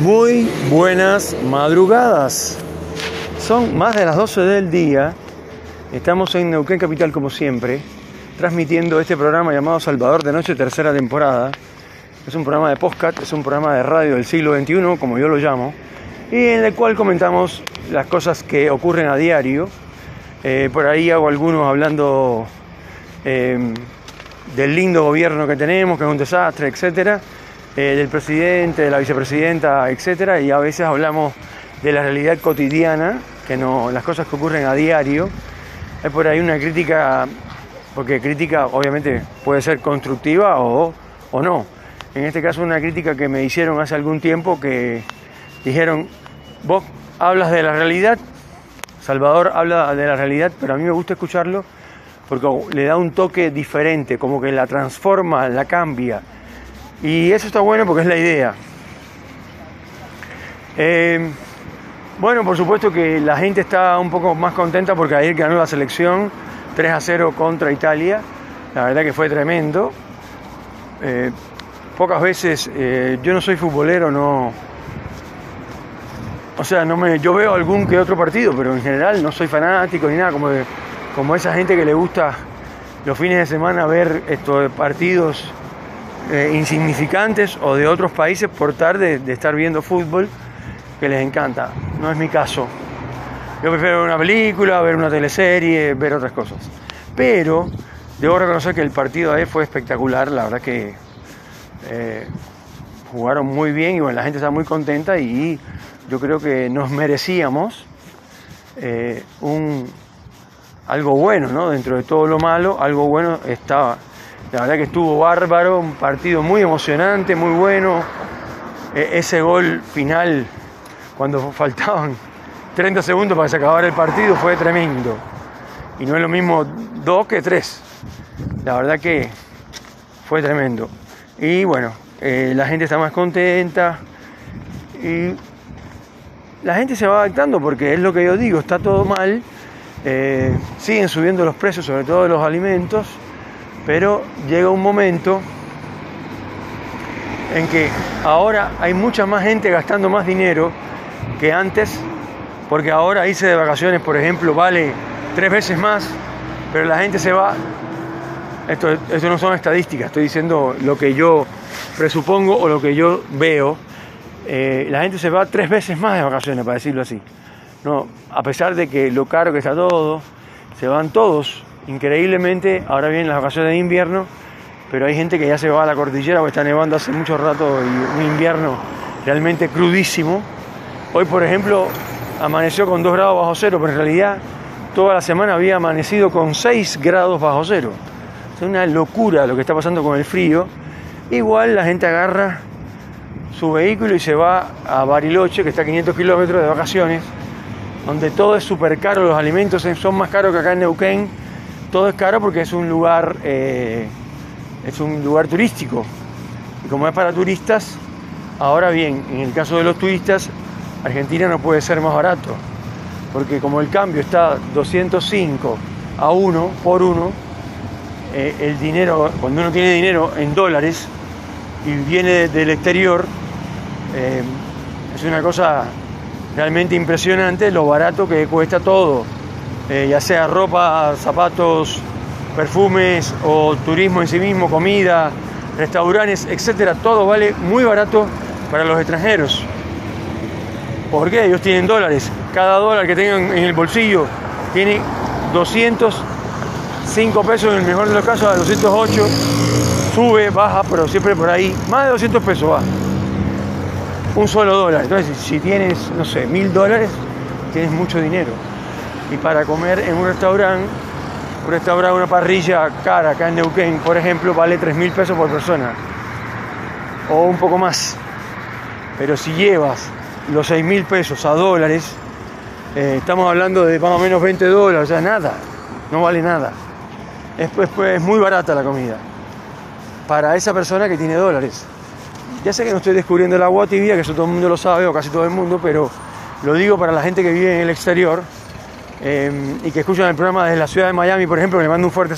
Muy buenas madrugadas. Son más de las 12 del día. Estamos en Neuquén Capital como siempre, transmitiendo este programa llamado Salvador de Noche, tercera temporada. Es un programa de podcast, es un programa de radio del siglo XXI, como yo lo llamo, y en el cual comentamos las cosas que ocurren a diario. Eh, por ahí hago algunos hablando eh, del lindo gobierno que tenemos, que es un desastre, etcétera eh, del presidente, de la vicepresidenta, etcétera, y a veces hablamos de la realidad cotidiana, que no, las cosas que ocurren a diario. Hay por ahí una crítica, porque crítica obviamente puede ser constructiva o, o no. En este caso una crítica que me hicieron hace algún tiempo que dijeron, vos hablas de la realidad, Salvador habla de la realidad, pero a mí me gusta escucharlo porque le da un toque diferente, como que la transforma, la cambia y eso está bueno porque es la idea. Eh, bueno, por supuesto que la gente está un poco más contenta porque ayer ganó la selección 3 a 0 contra Italia. La verdad que fue tremendo. Eh, pocas veces, eh, yo no soy futbolero, no. O sea, no me, yo veo algún que otro partido, pero en general no soy fanático ni nada, como, como esa gente que le gusta los fines de semana ver estos partidos eh, insignificantes o de otros países por tarde de estar viendo fútbol que les encanta. No es mi caso. Yo prefiero ver una película, ver una teleserie, ver otras cosas. Pero debo reconocer que el partido ahí fue espectacular, la verdad que eh, jugaron muy bien y bueno, la gente está muy contenta y yo creo que nos merecíamos eh, un, algo bueno, ¿no? Dentro de todo lo malo, algo bueno estaba la verdad que estuvo bárbaro, un partido muy emocionante, muy bueno. E, ese gol final, cuando faltaban 30 segundos para que se acabara el partido, fue tremendo. Y no es lo mismo dos que tres. La verdad que fue tremendo. Y bueno, eh, la gente está más contenta. Y la gente se va adaptando porque es lo que yo digo, está todo mal. Eh, siguen subiendo los precios, sobre todo de los alimentos pero llega un momento en que ahora hay mucha más gente gastando más dinero que antes, porque ahora irse de vacaciones, por ejemplo, vale tres veces más, pero la gente se va. Esto, no son estadísticas, estoy diciendo lo que yo presupongo o lo que yo veo. Eh, la gente se va tres veces más de vacaciones, para decirlo así. No, a pesar de que lo caro que está todo, se van todos increíblemente, ahora vienen las vacaciones de invierno, pero hay gente que ya se va a la cordillera porque está nevando hace mucho rato y un invierno realmente crudísimo. Hoy, por ejemplo, amaneció con 2 grados bajo cero, pero en realidad toda la semana había amanecido con 6 grados bajo cero. Es una locura lo que está pasando con el frío. Igual la gente agarra su vehículo y se va a Bariloche, que está a 500 kilómetros de vacaciones, donde todo es súper caro, los alimentos son más caros que acá en Neuquén todo es caro porque es un lugar, eh, es un lugar turístico. Y como es para turistas, ahora bien, en el caso de los turistas, Argentina no puede ser más barato. Porque como el cambio está 205 a 1 por 1, eh, el dinero, cuando uno tiene dinero en dólares y viene del exterior, eh, es una cosa realmente impresionante lo barato que cuesta todo eh, ya sea ropa, zapatos, perfumes o turismo en sí mismo, comida, restaurantes, etcétera, todo vale muy barato para los extranjeros. ¿Por qué? Ellos tienen dólares. Cada dólar que tengan en el bolsillo tiene 205 pesos en el mejor de los casos, a 208. Sube, baja, pero siempre por ahí. Más de 200 pesos va. Un solo dólar. Entonces, si tienes, no sé, mil dólares, tienes mucho dinero y para comer en un restaurante, un restaurante, una parrilla cara acá en Neuquén, por ejemplo, vale 3 mil pesos por persona o un poco más. Pero si llevas los 6 mil pesos a dólares, eh, estamos hablando de más o menos 20 dólares, o sea, nada, no vale nada. Es, es muy barata la comida para esa persona que tiene dólares. Ya sé que no estoy descubriendo el agua tibia, que eso todo el mundo lo sabe, o casi todo el mundo, pero lo digo para la gente que vive en el exterior, Em, y que escuchan el programa desde la ciudad de Miami, por ejemplo, le mando un fuerte,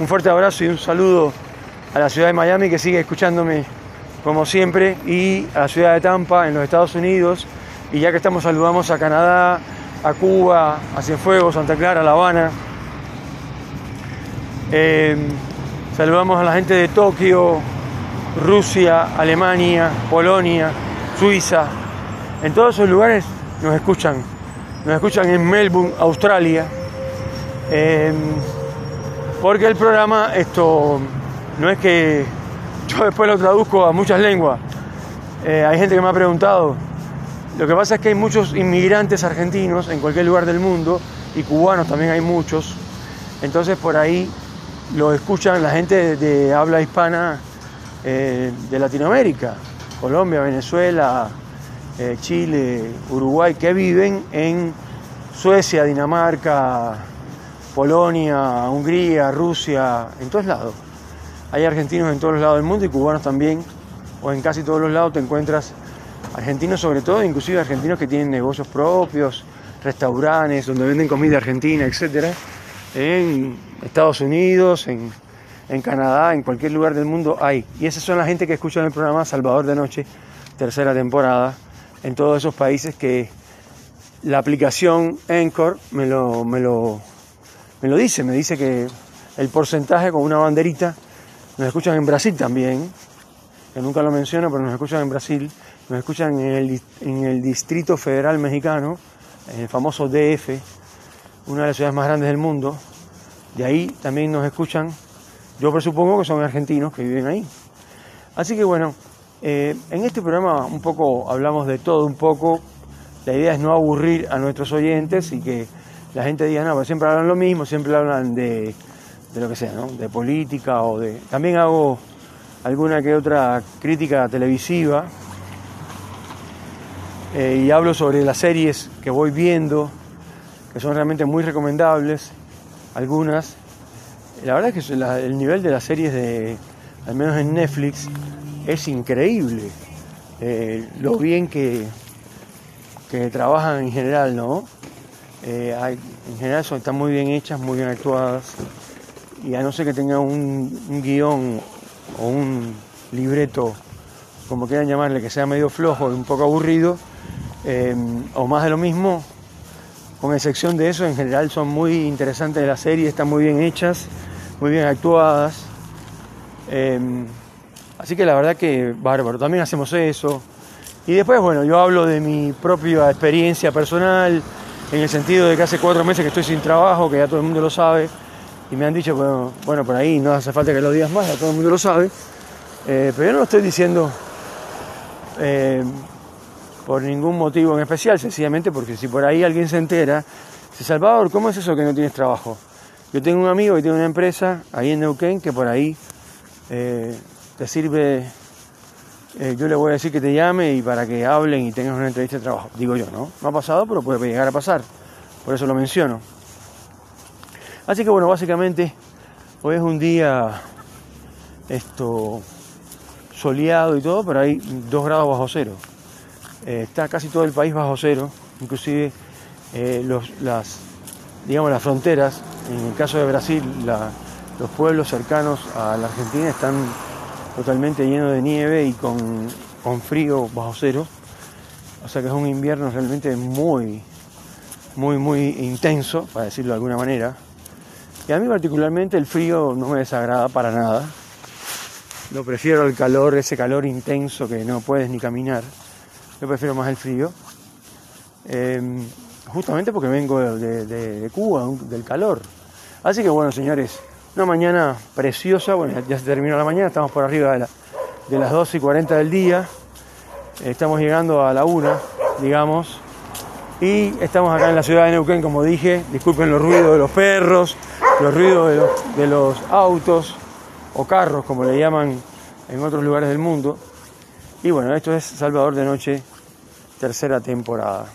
un fuerte abrazo y un saludo a la ciudad de Miami que sigue escuchándome como siempre, y a la ciudad de Tampa, en los Estados Unidos. Y ya que estamos, saludamos a Canadá, a Cuba, a Cienfuegos, Santa Clara, La Habana. Eh, saludamos a la gente de Tokio, Rusia, Alemania, Polonia, Suiza. En todos esos lugares nos escuchan. Nos escuchan en Melbourne, Australia. Eh, porque el programa, esto no es que yo después lo traduzco a muchas lenguas. Eh, hay gente que me ha preguntado. Lo que pasa es que hay muchos inmigrantes argentinos en cualquier lugar del mundo y cubanos también hay muchos. Entonces por ahí lo escuchan la gente de, habla hispana eh, de Latinoamérica, Colombia, Venezuela, eh, Chile, Uruguay, que viven en Suecia, Dinamarca, Polonia, Hungría, Rusia, en todos lados. Hay argentinos en todos los lados del mundo y cubanos también, o en casi todos los lados te encuentras argentinos sobre todo, inclusive argentinos que tienen negocios propios, restaurantes donde venden comida argentina, etcétera, en Estados Unidos, en, Canadá, en cualquier lugar del mundo hay. Y esas son la gente que escucha el programa Salvador de Noche, tercera temporada, en todos esos países que la aplicación Anchor me lo, me lo, me lo dice, me dice que el porcentaje con una banderita, nos escuchan en Brasil también, que nunca lo menciono, pero nos escuchan en Brasil, nos escuchan en el, en el Distrito Federal Mexicano, en el famoso DF, una de las ciudades más grandes del mundo. De ahí también nos escuchan, yo presupongo que son argentinos que viven ahí. Así que bueno, eh, en este programa un poco hablamos de todo un poco. La idea es no aburrir a nuestros oyentes y que la gente diga, no, pero siempre hablan lo mismo, siempre hablan de, de lo que sea, ¿no? De política o de... También hago alguna que otra crítica televisiva eh, y hablo sobre las series que voy viendo, que son realmente muy recomendables, algunas. La verdad es que el nivel de las series de, al menos en Netflix, es increíble. Eh, lo bien que, que trabajan en general, ¿no? Eh, en general son, están muy bien hechas, muy bien actuadas. Y a no ser que tenga un, un guion o un libreto, como quieran llamarle, que sea medio flojo y un poco aburrido, Em, o más de lo mismo, con excepción de eso, en general son muy interesantes las series, están muy bien hechas, muy bien actuadas. Em, así que la verdad que bárbaro, también hacemos eso. Y después, bueno, yo hablo de mi propia experiencia personal, en el sentido de que hace cuatro meses que estoy sin trabajo, que ya todo el mundo lo sabe, y me han dicho, bueno, bueno por ahí no hace falta que lo digas más, ya todo el mundo lo sabe, eh, pero yo no lo estoy diciendo eh, por ningún motivo en especial, sencillamente porque si por ahí alguien se entera, dice, Salvador, ¿cómo es eso que no tienes trabajo? Yo tengo un amigo que tiene una empresa ahí en Neuquén que por ahí eh, te sirve, eh, yo le voy a decir que te llame y para que hablen y tengas una entrevista de trabajo. Digo yo, ¿no? No ha pasado, pero puede llegar a pasar. Por eso lo menciono. Así que bueno, básicamente hoy es un día esto soleado y todo, pero hay dos grados bajo cero. Eh, está casi todo el país bajo cero, inclusive eh, las, digamos, las fronteras, en el caso de Brasil, los pueblos cercanos a la Argentina están totalmente llenos de nieve y con, frío bajo cero, o sea que es un invierno realmente muy, muy, muy intenso, para decirlo de alguna manera. Y a mí particularmente el frío no me desagrada para nada. Lo prefiero el calor, ese calor intenso que no puedes ni caminar. Yo prefiero más el frío. Em, justamente porque vengo de, Cuba, del calor. Así que bueno, señores, una mañana preciosa. Bueno, ya se terminó la mañana, estamos por arriba de, de las 12 y 40 del día. Estamos llegando a la 1, digamos. Y estamos acá en la ciudad de Neuquén, como dije. Disculpen los ruidos de los perros, los ruidos de los autos o carros, como le llaman en otros lugares del mundo. Y bueno, esto es Salvador de Noche, tercera temporada.